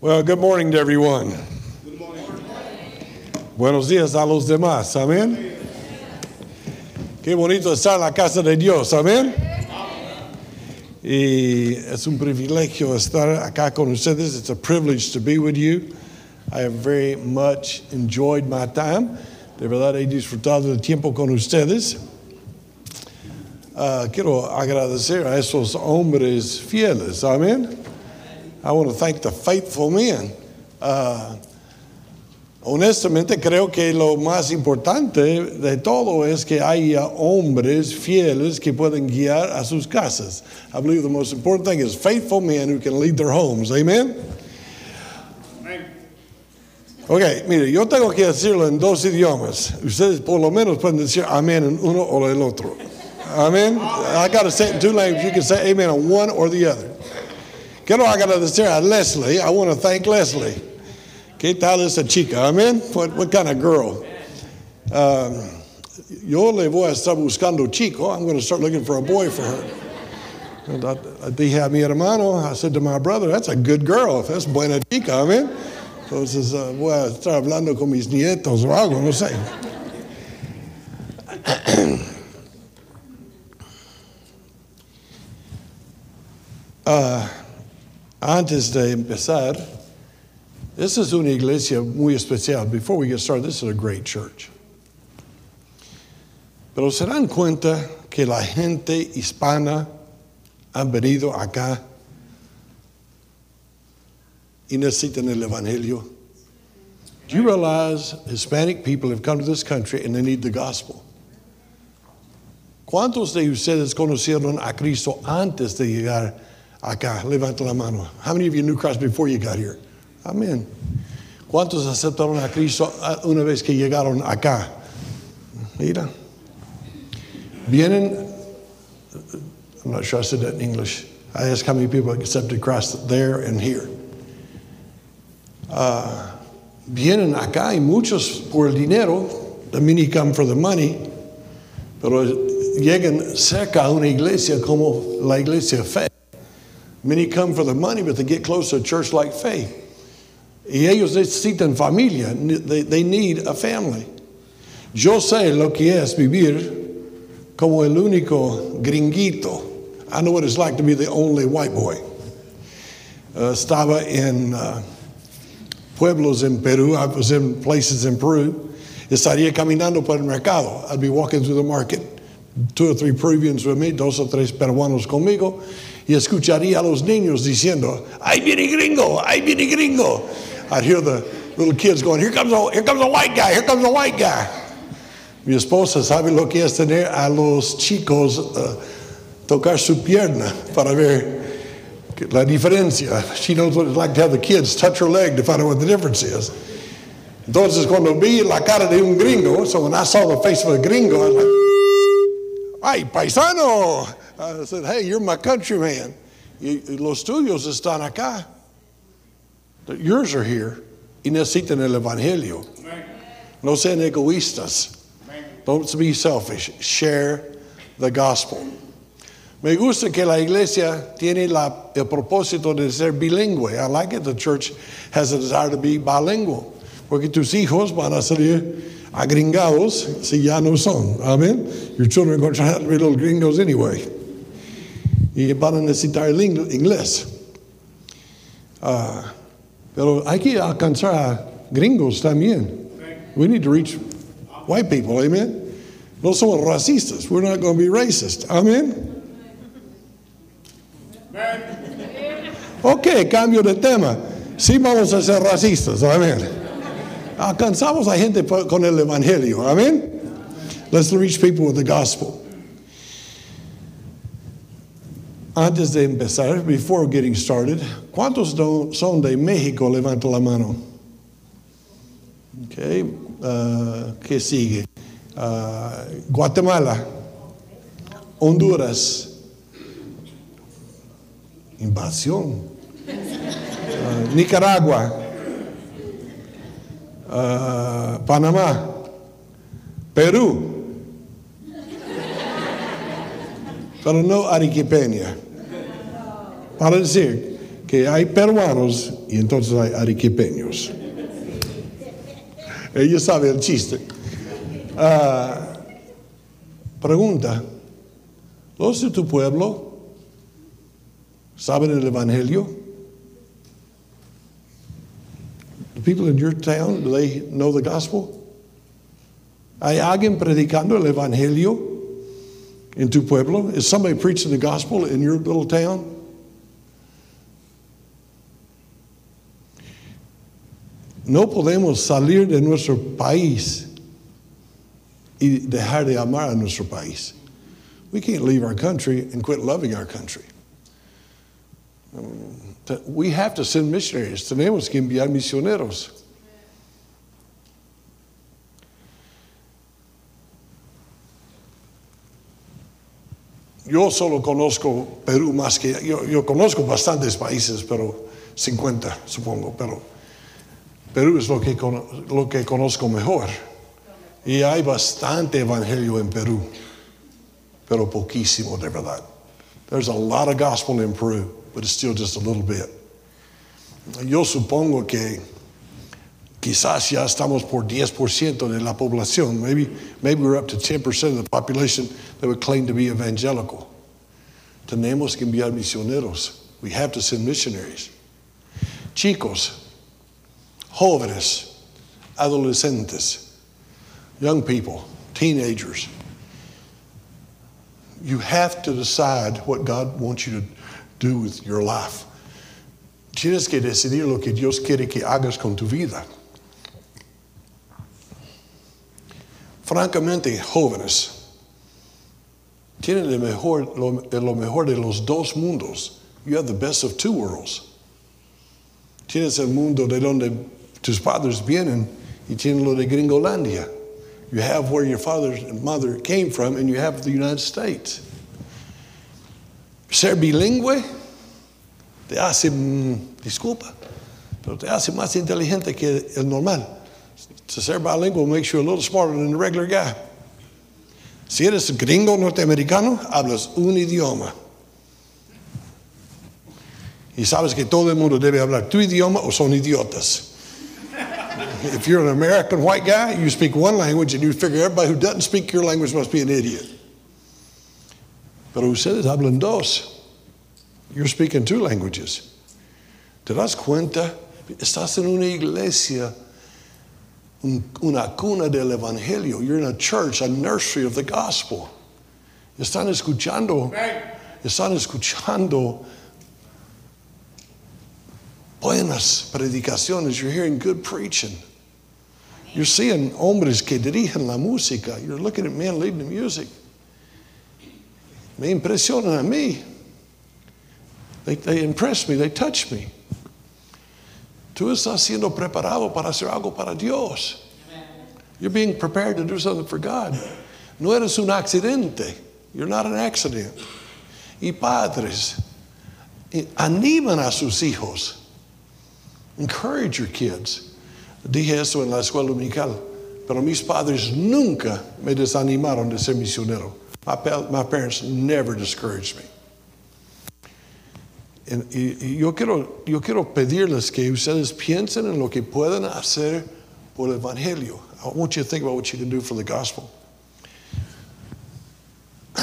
Well, good morning to everyone. Buenos días a los demás. Amén. Qué bonito estar en la casa de Dios. Amén. Y es un privilegio estar acá con ustedes. It's a privilege to be with you. I have very much enjoyed my time. De verdad he disfrutado del tiempo con ustedes. Uh, quiero agradecer a esos hombres fieles. Amén. I want to thank the faithful men. Uh, honestamente creo que lo más importante de todo es que haya hombres fieles que pueden guiar a sus casas. I believe the most important thing is faithful men who can lead their homes. Amen. Ok, mire, yo tengo que decirlo en dos idiomas. Ustedes por lo menos pueden decir amén en uno o el otro. Amen. I got to say it in two languages. You can say amen on one or the other. Quiero agradecer a Leslie. I want to thank Leslie. ¿Qué tal esa chica? Amen. What, what kind of girl? Um, yo le voy a estar buscando chico. I'm going to start looking for a boy for her. And I, I dije a mi hermano, I said to my brother, that's a good girl. That's buena chica. Amen. Entonces uh, voy a estar hablando con mis nietos o algo, no sé. Antes de empezar, esta es una iglesia muy especial. Before we get started, this is a great church. Pero se dan cuenta que la gente hispana han venido acá y necesitan el Evangelio. Do you realize Hispanic people have come to this country and they need the gospel? ¿Cuántos de ustedes conocieron a Cristo antes de llegar acá? Levanta la mano. How many of you knew Christ before you got here? Amén. ¿Cuántos aceptaron a Cristo una vez que llegaron acá? Mira. Vienen, I'm not sure I said that in English. I asked how many people accepted Christ there and here. Uh, vienen acá y muchos por el dinero, the many come for the money, pero llegan cerca a una iglesia como la iglesia fe. Many come for the money, but they get close to a church like faith. Y ellos necesitan familia. They, they need a family. Yo sé lo que es vivir como el único gringuito. I know what it's like to be the only white boy. Uh, estaba en uh, pueblos en Peru. I was in places in Peru. Estaría caminando por el mercado. I'd be walking through the market. Two or three Peruvians with me, dos o tres peruanos conmigo. Y escucharía a los niños diciendo, ¡Ahí viene gringo! ¡Ahí viene gringo! I'd hear the little kids going, here comes a, here comes a white guy, here comes a white guy. Mi esposa sabe lo que es tener a los chicos uh, tocar su pierna para ver la diferencia. She knows what it's like to have the kids touch her leg to find out what the difference is. Entonces, cuando vi la cara de un gringo, so when I saw the face of a gringo, I was like, ¡Ay, paisano! I said, hey, you're my countryman. Los tuyos están acá. Yours are here. Y necesitan el evangelio. No sean egoístas. Don't be selfish. Share the gospel. Me gusta que la iglesia tiene la, el propósito de ser bilingüe. I like it. The church has a desire to be bilingual. Porque tus hijos van a salir agringados si ya no son. Amen. Your children are going to try to be little gringos anyway. Y van a necesitar el inglés. Uh, pero hay que alcanzar a gringos también. We need to reach white people. Amen. No somos racistas. We're not going to be racist. Amen. Ok, cambio de tema. Sí vamos a ser racistas, amén. Alcanzamos a gente con el evangelio, amén. Let's reach people with the gospel. Antes de empezar, before getting started, ¿cuántos son de México? Levanta la mano. Ok, uh, ¿qué sigue? Uh, Guatemala, Honduras, invasión. Uh, Nicaragua, uh, Panamá, Perú, pero no Arequipeña. Para decir, que hay peruanos y entonces hay arequipeños. Ella sabe el chiste. Ah, pregunta, ¿los de tu pueblo saben el Evangelio? People in your town, do they know the gospel? ¿Hay alguien predicando el Evangelio en tu pueblo? Is somebody preaching the gospel in your little town? No podemos salir de nuestro país y dejar de amar a nuestro país. We can't leave our country and quit loving our country. We have to send missionaries. Tenemos que enviar misioneros. Yo solo conozco Perú más que yo, yo conozco bastantes países, pero 50 supongo, pero Perú es lo que, lo que conozco mejor. Y hay bastante evangelio en Perú, pero poquísimo de verdad. There's a lot of gospel in Peru, but it's still just a little bit. Yo supongo que quizás ya estamos por 10% de la población. Maybe, maybe we're up to 10% of the population that would claim to be evangelical. Tenemos que enviar misioneros. We have to send missionaries. Chicos, jóvenes, adolescentes, young people, teenagers. You have to decide what God wants you to do with your life. Tienes que decidir lo que Dios quiere que hagas con tu vida. Francamente, jóvenes, tienen lo mejor, lo, lo mejor de los dos mundos. You have the best of two worlds. Tienes el mundo de donde tus padres vienen y tienen lo de Gringolandia. You have where your father and mother came from, and you have the United States. Ser bilingüe te hace, mm, disculpa, pero te hace más inteligente que el normal. To ser bilingual makes you a little smarter than the regular guy. Si eres gringo norteamericano, hablas un idioma. Y sabes que todo el mundo debe hablar tu idioma o son idiotas. If you're an American white guy, you speak one language and you figure everybody who doesn't speak your language must be an idiot. Pero ustedes hablan dos. You're speaking two languages. ¿Te das cuenta? Estás en una iglesia, una cuna del Evangelio. You're in a church, a nursery of the gospel. Están escuchando, están escuchando buenas predicaciones. You're hearing good preaching. You're seeing hombres que dirigen la música. You're looking at men leading the music. Me impresionan a mí. They, impress me, they touch me. Tú estás siendo preparado para hacer algo para Dios. You're being prepared to do something for God. No eres un accidente. You're not an accident. Y padres, animan a sus hijos. Encourage your kids. Dije eso en la escuela dominical, pero mis padres nunca me desanimaron de ser misionero. My, my parents never discouraged me. Y yo, quiero, yo quiero pedirles que ustedes piensen en lo que pueden hacer por el Evangelio. I want you to think about what you can do for the gospel.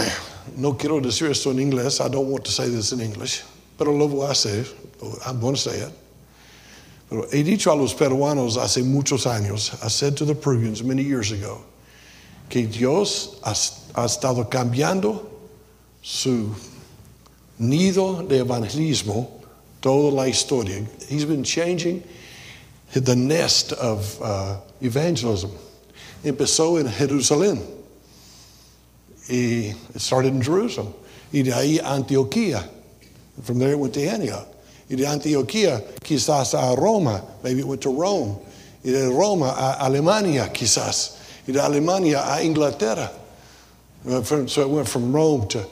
No quiero decir esto en inglés. I don't want to say this in English, pero lo voy a hacer. I'm going to say it. Pero he dicho a los peruanos hace muchos años, I said to the Peruvians many years ago, que Dios ha, ha estado cambiando su nido de evangelismo toda la historia. He's been changing the nest of uh, evangelism. Empezó en Jerusalén. Y it started in Jerusalem. Y de ahí Antioquía. From there it went to Antioch. Y de Antioquía quizás a Roma, maybe it went to Rome. Y de Roma a Alemania quizás. Y de Alemania a Inglaterra. So it went from Rome to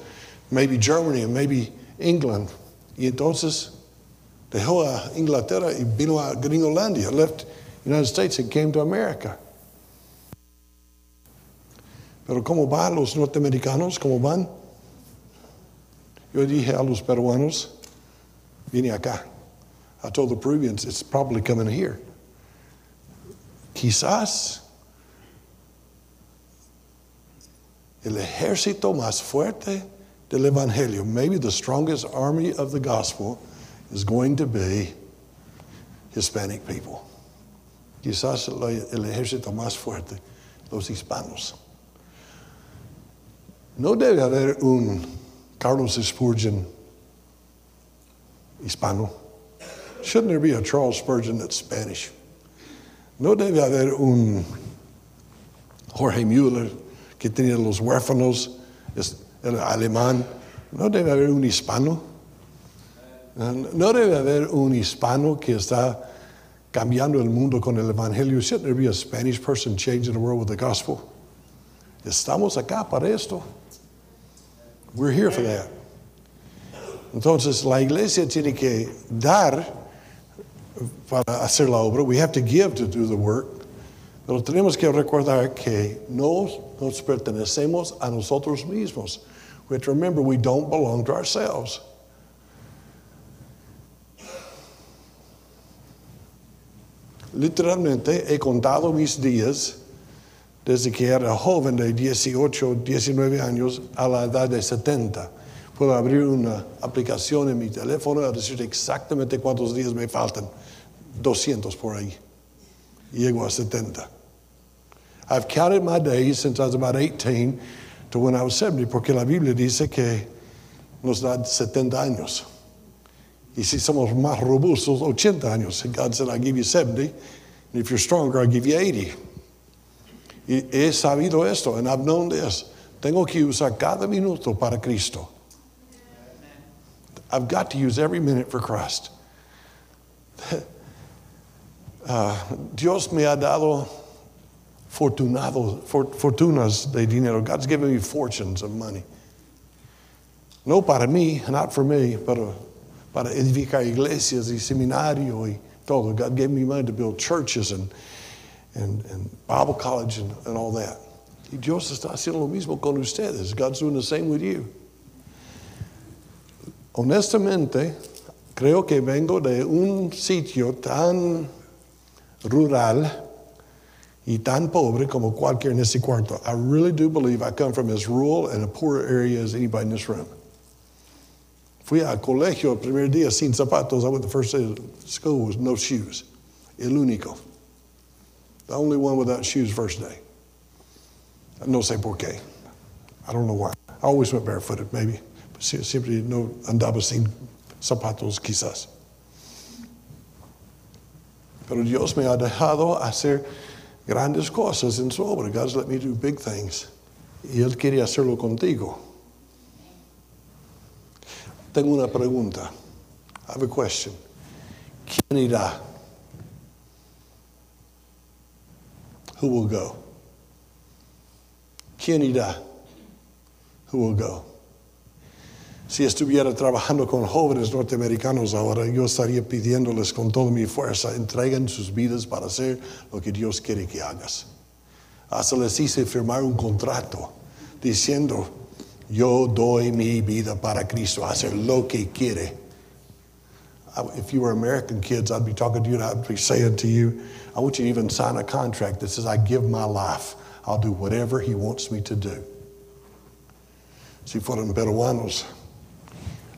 maybe Germany and maybe England. Y entonces dejó a Inglaterra y vino a Gringolandia, left United States and came to America. Pero ¿cómo van los norteamericanos? ¿Cómo van? Yo dije a los peruanos, vine acá. I told the Peruvians, it's probably coming here. Quizás el ejército más fuerte del Evangelio, maybe the strongest army of the gospel, is going to be Hispanic people. Quizás el ejército más fuerte, los hispanos. No debe haber un Carlos Spurgeon hispano. Shouldn't there be a Charles Spurgeon that's Spanish? No debe haber un Jorge Müller que tenía los huérfanos, el alemán. No debe haber un hispano. No debe haber un hispano que está cambiando el mundo con el evangelio. Shouldn't there be a Spanish person changing the world with the gospel? Estamos acá para esto. We're here for that. Entonces, la iglesia tiene que dar para hacer la obra. We have to give to do the work. Pero tenemos que recordar que no nos pertenecemos a nosotros mismos. We have to remember we don't belong to ourselves. Literalmente he contado mis días desde que era joven de 18, 19 años a la edad de 70. Puedo abrir una aplicación en mi teléfono y decir exactamente cuántos días me faltan. 200 por ahí. Llego a 70. I've counted my days since I was about 18 to when I was 70, porque la Biblia dice que nos da 70 años. Y si somos más robustos, 80 años. God said, I'll give you 70, and if you're stronger, I'll give you 80. Y he sabido esto, and I've known this. Tengo que usar cada minuto para Cristo. I've got to use every minute for Christ. Uh, Dios me ha dado fortunado, fortunas de dinero. God's given me fortunes of money. No para mí, not for me, pero para edificar iglesias y seminario y todo. God gave me money to build churches and and, and Bible college and, and all that. Y Dios está haciendo lo mismo con ustedes. God's doing the same with you. Honestamente, creo que vengo de un sitio tan rural y tan pobre como cualquier en ese cuarto. I really do believe I come from as rural and a poor area as anybody in this room. Fui al colegio el primer día sin zapatos. I went the first day of school with no shoes. El único. The only one without shoes first day. No sé por qué. I don't know why. I always went barefooted, maybe. But Siempre no andaba sin zapatos, quizás. Pero Dios me ha dejado hacer grandes cosas en su obra. God's let me do big things. Y Él quiere hacerlo contigo. Tengo una pregunta. I have a question. ¿Quién irá? Who will go? ¿Quién irá? Who will go? Si estuviera trabajando con jóvenes norteamericanos ahora, yo estaría pidiéndoles con toda mi fuerza, entreguen sus vidas para hacer lo que Dios quiere que hagas. Hasta les hice firmar un contrato diciendo, yo doy mi vida para Cristo, hacer lo que quiere. If you were American kids, I'd be talking to you and I'd be saying to you, I want you to even sign a contract that says, I give my life. I'll do whatever He wants me to do. Si fueran peruanos,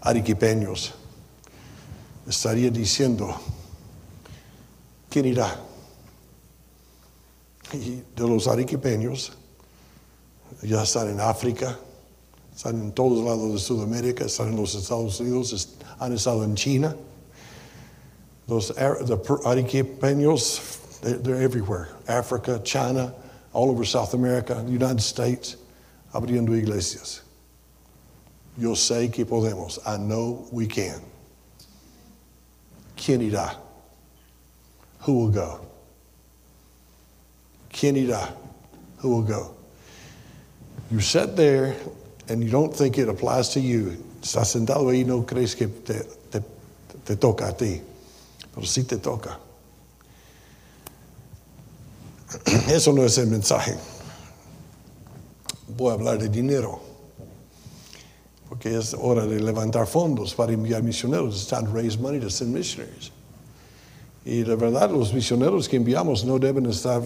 arequipeños, estaría diciendo, ¿quién irá? Y de los arequipeños, ya están en África, están en todos lados de Sudamérica, están en los Estados Unidos, han estado en China. Those the arequipeños, they're, they're everywhere. Africa, China, all over South America, the United States, abriendo iglesias. Yo sé que podemos. I know we can. ¿Quién irá? Who will go? ¿Quién irá? Who will go? You sit there and you don't think it applies to you. Estás sentado ahí y no crees que te, te, te toca a ti. Pero sí te toca. Eso no es el mensaje. Voy a hablar de dinero. Porque es hora de levantar fondos para enviar misioneros. To raise money to send missionaries. Y de verdad los misioneros que enviamos no deben estar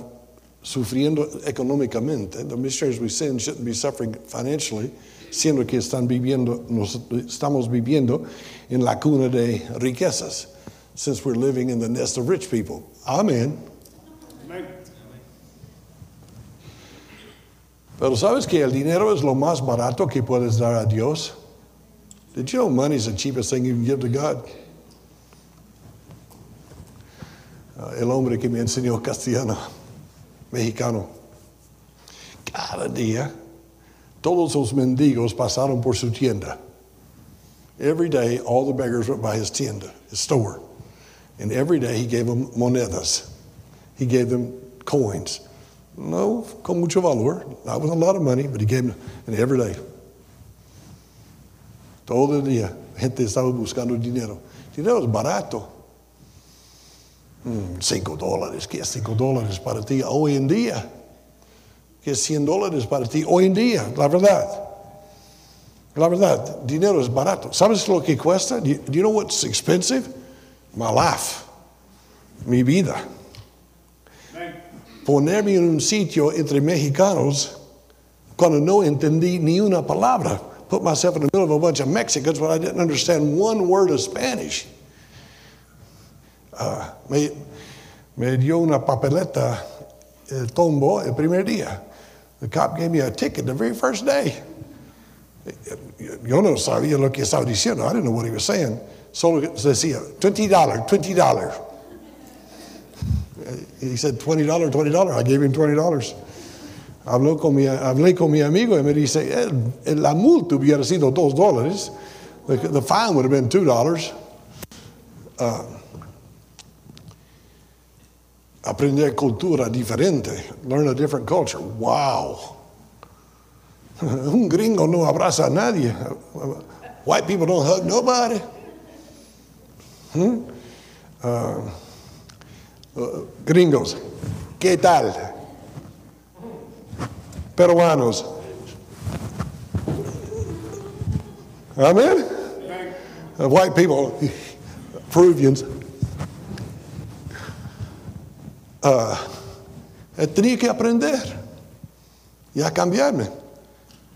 sufriendo económicamente. The missionaries we send shouldn't be suffering financially, siendo que están viviendo, nos, estamos viviendo en la cuna de riquezas, since we're living in the nest of rich people. Amen. Pero sabes que el dinero es lo más barato que puedes dar a Dios. Did you know money is the cheapest thing you can give to God? Uh, el hombre que me enseñó castellano, mexicano. Cada día, todos los mendigos pasaron por su tienda. Every day, all the beggars went by his tienda, his store. And every day he gave them monedas. He gave them coins. No, con mucho valor. Not with a lot of money, but he gave them and every day. Todo el día, gente estaba buscando dinero. Dinero es barato. Mm, cinco dólares, ¿qué es cinco dólares para ti hoy en día? ¿Qué es cien dólares para ti hoy en día? La verdad. La verdad, dinero es barato. ¿Sabes lo que cuesta? Do you, do you know what's expensive? My life. Mi vida. Ponerme en un sitio entre mexicanos cuando no entendí ni una palabra. Put myself in the middle of a bunch of Mexicans when I didn't understand one word of Spanish. Uh, me, me dio una papeleta el tombo el primer día. The cop gave me a ticket the very first day. Yo no sabía lo que estaba diciendo. I didn't know what he was saying. Solo decía, $20, $20. He said, $20, $20. I gave him $20. Habló con mi, hablé con mi amigo y me dice, eh, la multa hubiera sido $2 dólares. The, the, fine would have been $2. Uh, cultura diferente. Learn a different culture. Wow. Un gringo no abraza a nadie. White people don't hug nobody. Hmm? Uh, uh, gringos, ¿qué tal? Peruanos. Amen? Uh, white people, Peruvians. Uh, tenía que aprender y a cambiarme.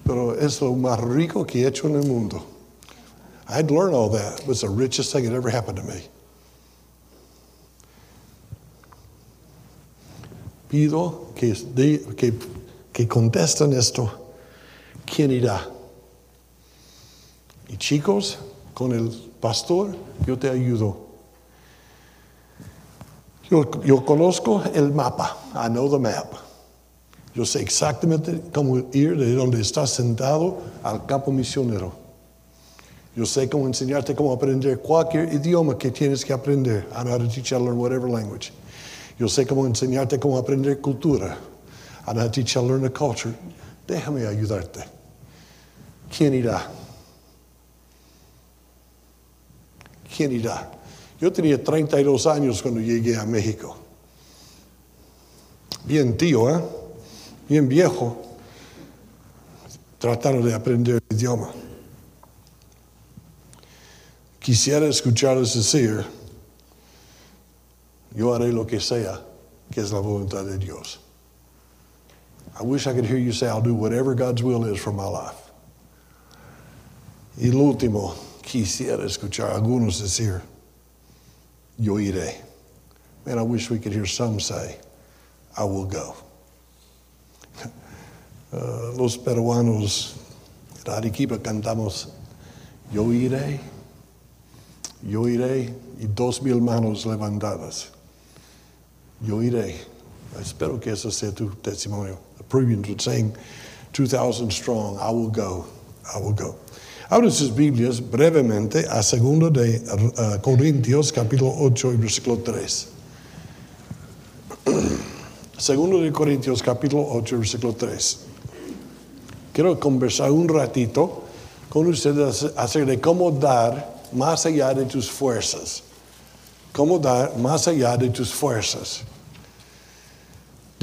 Pero es lo más rico que he hecho en el mundo. I had to learn all that. It was the richest thing that ever happened to me. Pido que, que, que contesten esto. ¿Quién irá? Y chicos, con el pastor, yo te ayudo. Yo, yo conozco el mapa. I know the map. Yo sé exactamente cómo ir de donde estás sentado al campo misionero. Yo sé cómo enseñarte cómo aprender cualquier idioma que tienes que aprender. I know how to teach you how to learn whatever language. Yo sé cómo enseñarte cómo aprender cultura. I know how to teach you how learn a culture. Déjame ayudarte. ¿Quién irá? ¿Quién irá? Yo tenía 32 años cuando llegué a México. Bien tío, ¿eh? Bien viejo. Tratando de aprender el idioma. Quisiera escucharles decir, yo haré lo que sea, que es la voluntad de Dios. I wish I could hear you say, I'll do whatever God's will is for my life. Y lo último, quisiera escuchar algunos decir, yo iré. Man, I wish we could hear some say, I will go. Uh, los peruanos, en Arequipa cantamos, yo iré, yo iré, y dos mil manos levantadas. Yo iré. Espero que eso sea tu testimonio. The Peruvians would sing 2,000 strong, I will go, I will go. Abren sus Biblias brevemente a 2 de uh, Corintios, capítulo 8 y versículo 3. Segundo de Corintios, capítulo 8, versículo 3. Quiero conversar un ratito con ustedes acerca de cómo dar más allá de tus fuerzas. Cómo dar más allá de tus fuerzas.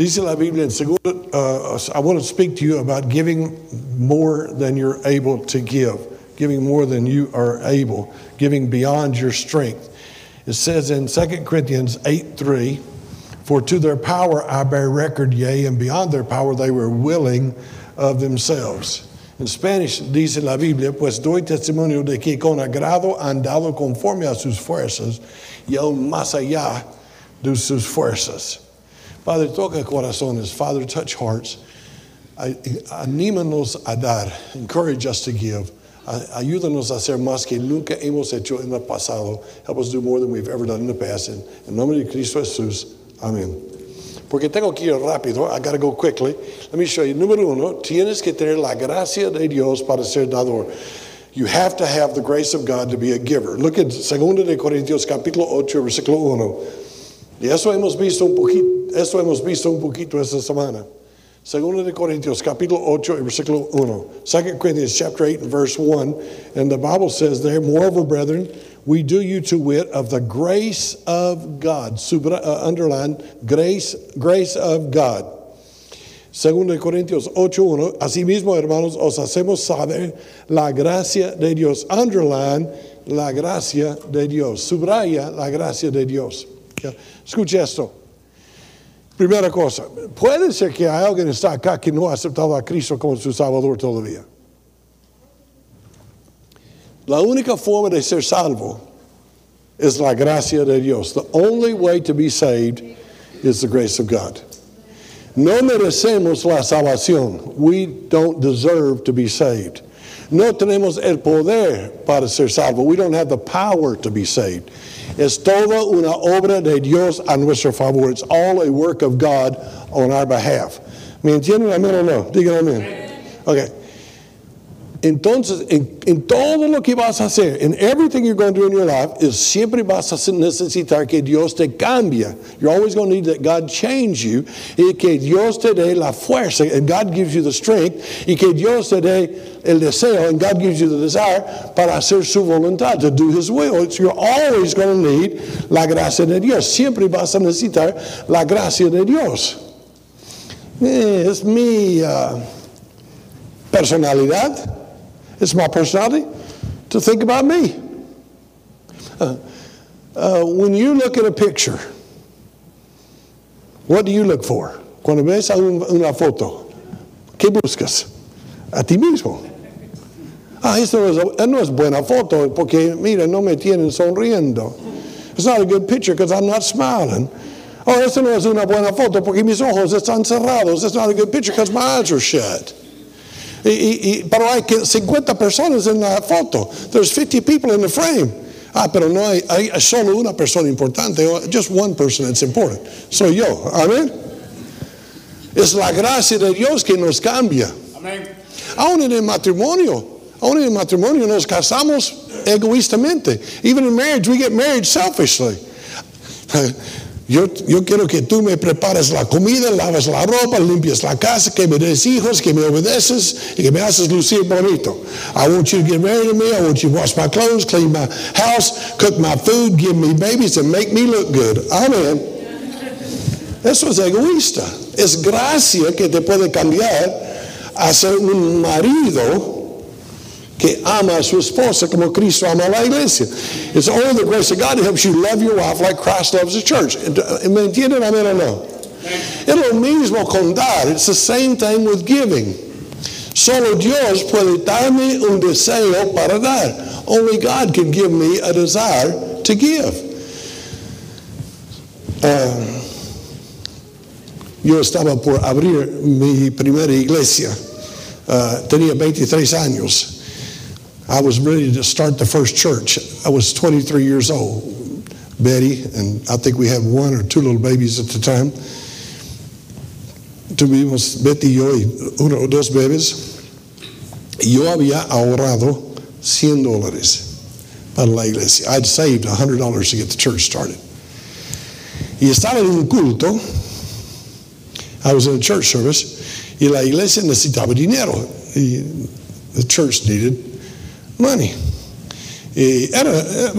Dice la Biblia en segundo, uh, I want to speak to you about giving more than you're able to give, giving more than you are able, giving beyond your strength. It says in 2 Corinthians 8 3, For to their power I bear record, yea, and beyond their power they were willing of themselves. En Spanish dice la Biblia, pues doy testimonio de que con agrado han dado conforme a sus fuerzas y aún más allá de sus fuerzas. Padre, toca corazones. Father, touch hearts. Anímanos a dar. Encourage us to give. Ayúdanos a hacer más que nunca hemos hecho en el pasado. Help us do more than we've ever done in the past. En, en nombre de Cristo Jesús. Amén. Porque tengo que ir rápido. I got to go quickly. Let me show you. Número uno, tienes que tener la gracia de Dios para ser dador. You have to have the grace of God to be a giver. Look at 2 de Corintios capítulo 8, versículo 1. Y eso hemos visto un poquito, eso hemos visto un poquito esta semana. 2 de Corintios capítulo 8 versículo 1. 2 Corinthians chapter 8 and verse 1. And the Bible says there, moreover, brethren, we do you to wit of the grace of God. Subra, uh, underline, grace, grace of God. Segundo de Corintios 8.1, asimismo, hermanos, os hacemos saber la gracia de Dios. Underline, la gracia de Dios. Subraya la gracia de Dios. Escuche esto. Primera cosa, puede ser que hay alguien está acá que no ha aceptado a Cristo como su Salvador todavía. La única forma de ser salvo es la gracia de Dios. The only way to be saved is the grace of God. No merecemos la salvación. We don't deserve to be saved. No tenemos el poder para ser salvo. We don't have the power to be saved. Es toda una obra de Dios a nuestro favor. It's all a work of God on our behalf. ¿Me entienden? Amén o no? Digan amén. Okay. Entonces, en, en, todo lo que vas a hacer, in everything you're going to do in your life, is siempre vas a necesitar que Dios te cambie. You're always going to need that God change you, y que Dios te dé la fuerza, and God gives you the strength, y que Dios te dé el deseo, and God gives you the desire para hacer su voluntad, to do His will. It's, you're always going to need la gracia de Dios. Siempre vas a necesitar la gracia de Dios. Eh, es mi uh, personalidad. It's my personality to think about me. Uh, uh, when you look at a picture, what do you look for? Cuando ves una foto, ¿qué buscas? A ti mismo. Ah, esto no es, no es buena foto porque, mira, no me tienen sonriendo. It's not a good picture because I'm not smiling. Oh, esto no es una buena foto porque mis ojos están cerrados. It's not a good picture because my eyes are shut. Y, y, pero hay 50 personas en la foto. There's 50 people in the frame. Ah, pero no hay, hay solo una persona importante. Just one person that's important. Soy yo. Amén. Es la gracia de Dios que nos cambia. Amén. Aún en el matrimonio. Aún en el matrimonio nos casamos egoístamente. Even in marriage, we get married selfishly. Yo, yo, quiero que tú me prepares la comida, laves la ropa, limpies la casa, que me des hijos, que me obedeces y que me haces lucir bonito. I want you to get married to me. I want you to wash my clothes, clean my house, cook my food, give me babies, and make me look good. Amén. Eso es egoísta. Es gracia que te puede cambiar a ser un marido que ama a su esposa como Cristo ama a la iglesia. It's only the grace of God that helps you love your wife like Christ loves the church. ¿Me entienden? Amén o no? Es lo mismo con dar. It's the same thing with giving. Solo Dios puede darme un deseo para dar. Only God can give me a desire to give. Uh, yo estaba por abrir mi primera iglesia. Uh, tenía 23 años. I was ready to start the first church. I was 23 years old. Betty, and I think we had one or two little babies at the time. Tuvimos Betty y yo uno o dos bebés. Yo había ahorrado 100 dólares para la iglesia. I'd saved $100 to get the church started. Y estaba en un culto. I was in a church service. Y la iglesia necesitaba dinero. Y the church needed money. Y era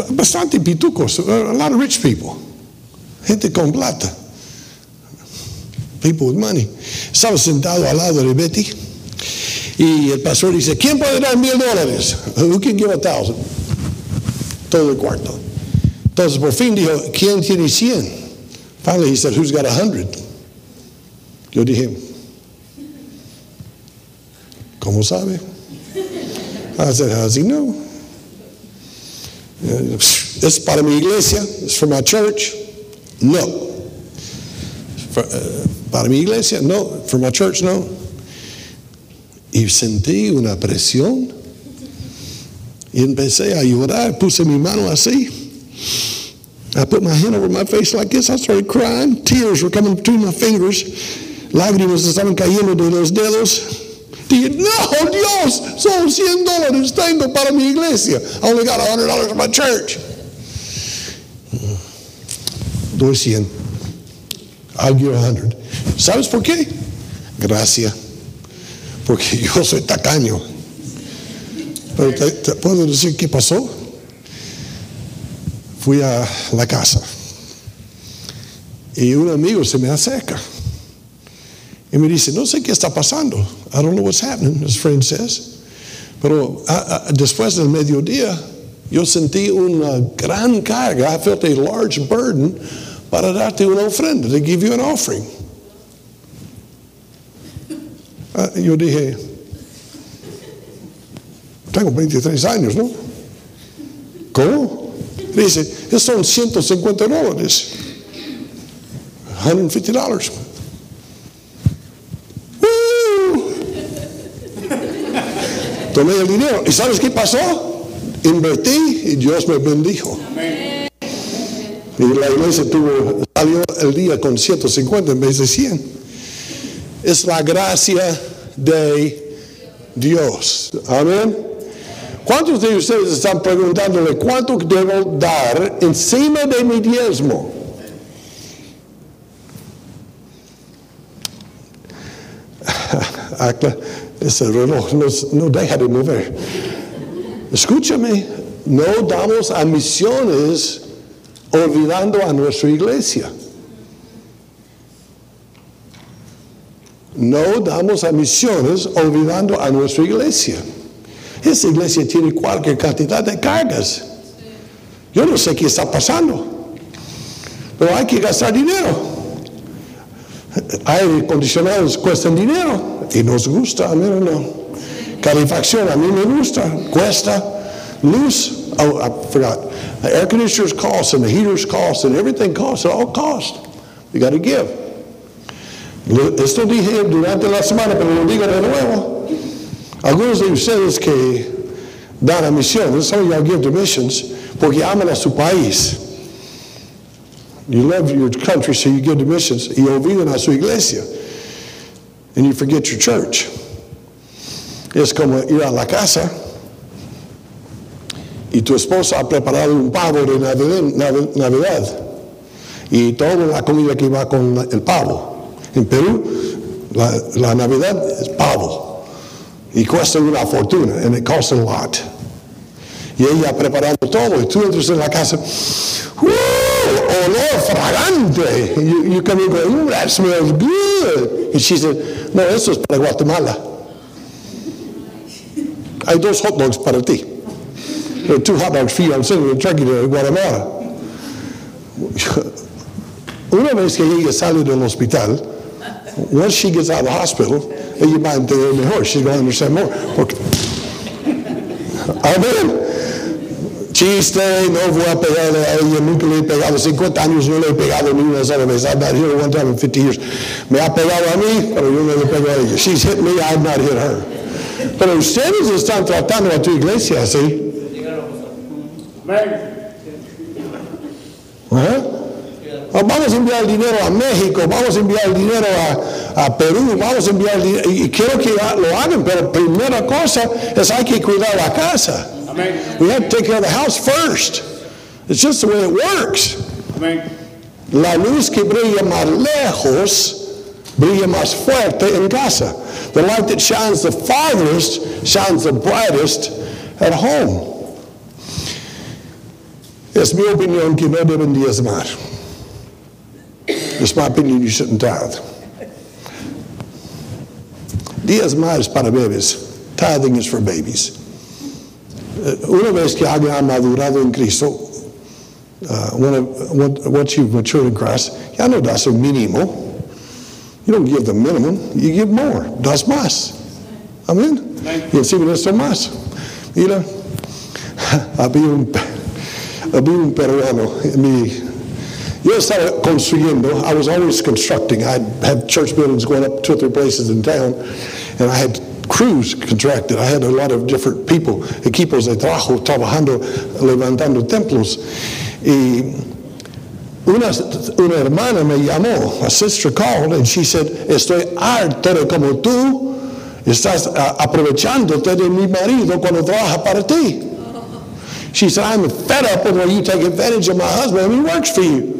bastante pitucos, a lot of rich people, gente con plata, people with money. Estaba sentado al lado de Betty y el pastor dice, ¿quién puede dar mil dólares? Who can give a thousand? Todo el cuarto. Entonces por fin dijo, ¿quién tiene 100? Finally he said, who's got 100? Yo dije, ¿cómo sabe? I said, how's he know? ¿Es para mi iglesia? ¿Es for my church? No. For, uh, para mi iglesia? No. For my church? No. Y sentí una presión y empecé a llorar. Puse mi mano así. I put my hand over my face like this. I started crying. Tears were coming between my fingers. Lágrimas estaban cayendo de los dedos. No, Dios, son 100 dólares tengo para mi iglesia. I only got $100 for my church. Doy 100. I'll give 100. ¿Sabes por qué? Gracias. Porque yo soy tacaño. Pero te, te puedo decir qué pasó. Fui a la casa y un amigo se me acerca y me dice, no sé qué está pasando. I don't know what's happening, his friend says. Pero después del mediodía, yo sentí una gran carga. I felt a large burden para darte una ofrenda, to give you an offering. Uh, yo dije, tengo 23 años, ¿no? ¿Cómo? Dice, son 150 dólares. 150 dólares. Tomé el dinero. ¿Y sabes qué pasó? Invertí y Dios me bendijo. Y la iglesia tuvo, salió el día con 150 en vez de 100. Es la gracia de Dios. Amén. ¿Cuántos de ustedes están preguntándole cuánto debo dar encima de mi diezmo? Ese reloj no, no deja de mover. Escúchame, no damos a misiones olvidando a nuestra iglesia. No damos a misiones olvidando a nuestra iglesia. Esa iglesia tiene cualquier cantidad de cargas. Yo no sé qué está pasando, pero hay que gastar dinero. Aire acondicionados cuestan dinero y nos gusta, a mí no. Calefacción, a mí me gusta, cuesta. Luz, oh, I forgot. The air conditioners cost and the heaters cost and everything costs, it all costs. You got to give. Esto dije durante la semana, pero lo digo de nuevo. Algunos de ustedes que dan a misiones, some of y'all give to missions, porque aman a su país. You love your country, so you give to missions, y olvidan a su iglesia. And you forget your church. Es como ir a la casa y tu esposa ha preparado un pavo de Navidad y toda la comida que va con el pavo. En Perú, la, la Navidad es pavo y cuesta una fortuna, and it costs a lot. Y ella preparando todo y tú entras en la casa, olor fragante. You, you come in and go, ooh, that smells good. And she said, no, eso es para Guatemala. Hay dos hot dogs para ti. There are two hot dogs for you. I'm sending a turkey to Guatemala. Una vez que ella sale del hospital, once she gets out of the hospital, ella va a entender mejor. She's going to understand more. Porque, Amén. Chiste, no voy a pegarle a ella, nunca le he pegado. 50 años no le he pegado ni una sola vez. I've not hit one time in 50 years. Me ha pegado a mí, pero yo no le pego a ella. She's hit me, I've not hit her. Pero ustedes están tratando a tu iglesia así. ¿Eh? Vamos a enviar dinero a México, vamos a enviar dinero a, a Perú, vamos a enviar dinero, y quiero que lo hagan, pero primera cosa es hay que cuidar la casa. Amén. We have to take care of the house first. It's just the way it works. Amén. La luz que brilla más lejos brilla más fuerte en casa. The light that shines the farthest shines the brightest at home. Es mi opinión que no deben diezmar. It's my opinion you shouldn't tithe. Diezmar es para bebés. Tithing is for babies. Eh, Una vez que haya madurado en Cristo, uh, once you've matured in Christ, ya no das un mínimo. You don't give the minimum, you give more. Das más. Amén. Y encima esto más. Mira, había un, había un peruano en mi yo estaba construyendo. I was always constructing. I had church buildings going up two or three places in town, and I had crews contracted. I had a lot of different people, equipos de trabajo, trabajando, levantando templos. Y una, una hermana me llamó, a sister called, and she said, estoy harta de como tú estás uh, aprovechándote de mi marido cuando trabaja para ti. She said, I'm fed up with where you take advantage of my husband and he works for you.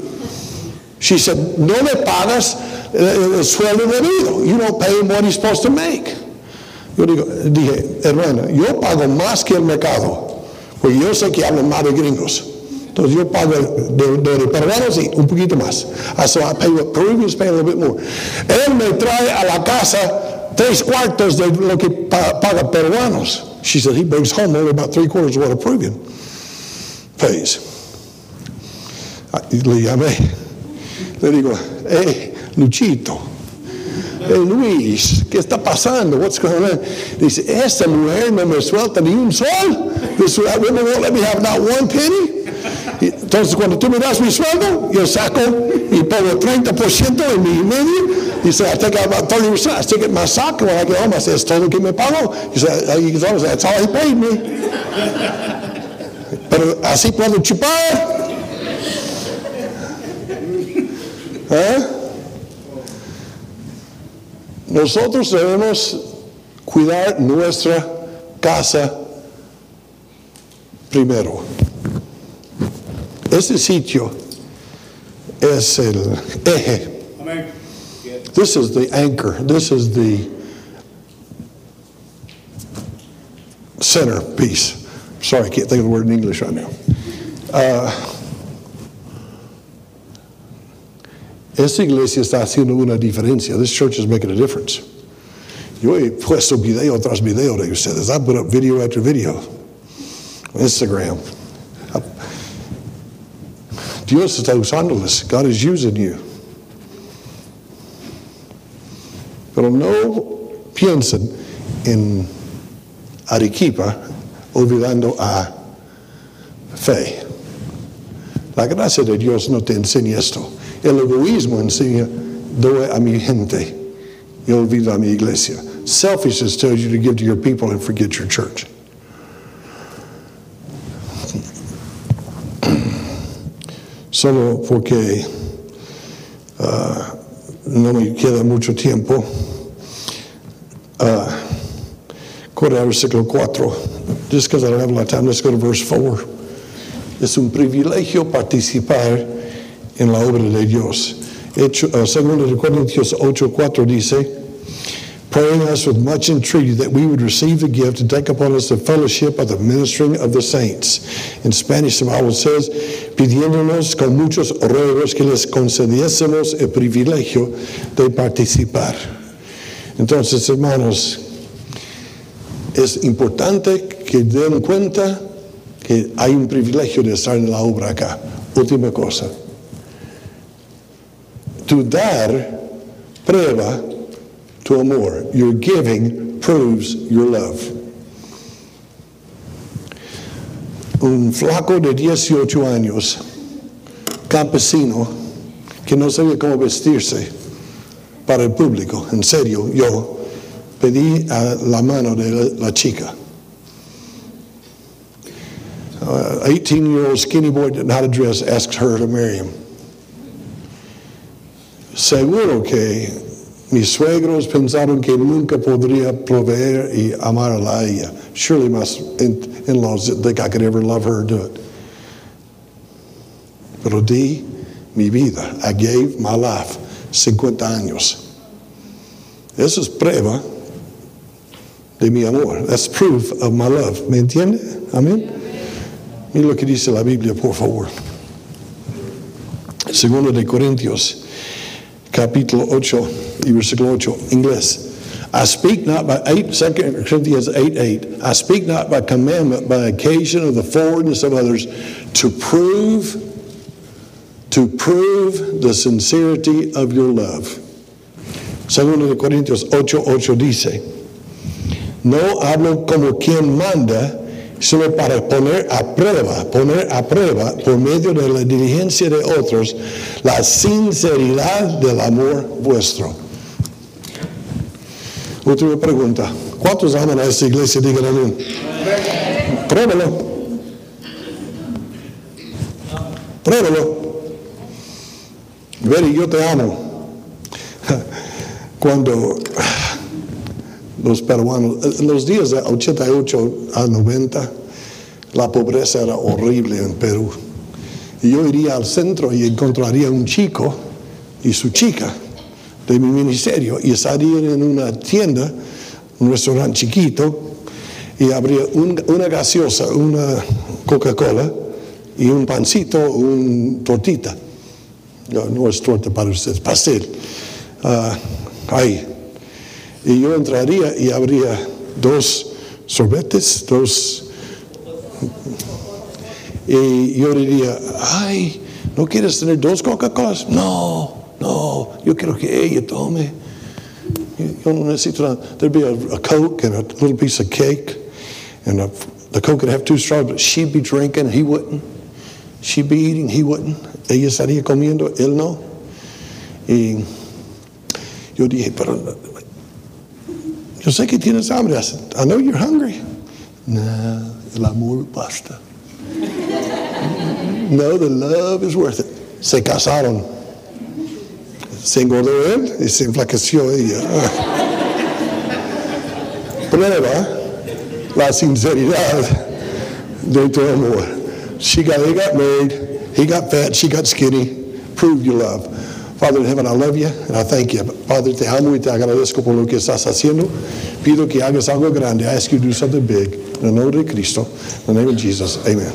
She said, no le pagas el sueldo debido. You don't pay him what he's supposed to make. Yo digo, dije, hermana, yo pago más que el mercado, porque yo sé que hablan más de gringos. Entonces yo pago de, de, de peruanos y un poquito más. Uh, so I pay what Peruvians pay a little bit more. Él me trae a la casa tres cuartos de lo que paga peruanos. She said he brings home only about three quarters of what a Peruvian pays. Le llamé. Le digo, hey, Luchito, hey, Luis, ¿qué está pasando? What's going on? Dice, esta mujer no me suelta ni un sol. This woman won't let me have not one penny. Entonces, cuando tú me das mi sueldo, yo saco y pongo 30% en mi medio. Y dice, I take out about 30%. I stick it in my sock. When I get home, I say, todo lo que me pagó. He said, that's all he paid me. Pero así puedo chupar. ¿Eh? Nosotros debemos cuidar nuestra casa primero. Ese sitio es el eje. This is the anchor. This is the centerpiece. Sorry, I can't think of the word in English right now. Uh, Esta iglesia está haciendo una diferencia. This church is making a difference. Yo he puesto video tras video de ustedes. I put up video after video. Instagram. Dios está usándoles. God is using you. Pero no piensen en Arequipa olvidando a fe. La gracia de Dios no te enseña esto. El egoísmo enseña, doy a mi gente y olvido a mi iglesia. Selfishness tells you to give to your people and forget your church. Solo porque uh, no me queda mucho tiempo. Uh, corre al versículo 4. Just because I don't have a lot of time, let's go to verse 4. Es un privilegio participar en la obra de Dios. Hecho, uh, segundo de Corintios 8:4 dice, praying us with much entreaty that we would receive the gift and take upon us the fellowship of the ministering of the saints. In Spanish, the Bible says, pidiéndonos con muchos ruegos que les concediésemos el privilegio de participar. Entonces, hermanos, es importante que den cuenta que hay un privilegio de estar en la obra acá. Última cosa. To dar prueba tu amor. Your giving proves your love. Un flaco de 18 años, campesino, que no sabía cómo vestirse para el público, en serio, yo pedí a la mano de la, la chica. Uh, 18 year old skinny boy didn't know how to dress, asked her to marry him. Seguro que mis suegros pensaron que nunca podría proveer y amar a ella. Surely my in-laws didn't think I could ever love her or do it. Pero di mi vida. I gave my life 50 años. Eso es prueba de mi amor. That's proof of my love. ¿Me entiende? Amén. Mira lo que dice la Biblia, por favor. Segundo de Corintios capítulo 8 y versículo 8, inglés. I speak not by 8, 2 Corinthians 8 8. I speak not by commandment, by occasion of the forwardness of others, to prove to prove the sincerity of your love. Segundo de Corintios 8:8 8 dice, no hablo como quien manda, sino para poner a prueba, poner a prueba por medio de la diligencia de otros la sinceridad del amor vuestro. Última pregunta. ¿Cuántos aman a esta iglesia? Digan amén. Pruébalo. Pruébalo. Veri, yo te amo. Cuando los peruanos, en los días de 88 a 90, la pobreza era horrible en Perú. Y yo iría al centro y encontraría un chico y su chica de mi ministerio y estarían en una tienda, un restaurante chiquito, y habría una gaseosa, una Coca-Cola y un pancito, un tortita. No, es torta para ustedes, pastel. Ah, ahí. Y yo entraría y habría dos sorbetes, dos... Y yo diría, ay, ¿no quieres tener dos Coca-Colas? No, no, yo quiero que ella tome. Yo no necesito nada. There'd be a, a, Coke and a little piece of cake, and a, the Coke would have two straws, but she'd be drinking, he wouldn't. She'd be eating, he wouldn't. Ella estaría comiendo, él no. Y yo dije, pero yo sé que tienes hambre. I know you're hungry. No, el amor basta. no, the love is worth it. Se casaron. Se engordó él y se enflaqueció ella. Prueba la sinceridad de tu amor. She got, they got married, he got fat, she got skinny. Prove your love. Father in heaven, I love you and I thank you. Padre, te amo y te agradezco por lo que estás haciendo. Pido que hagas algo grande. I ask you to do something big. En el nombre de Cristo. In the name of Jesus. Amen.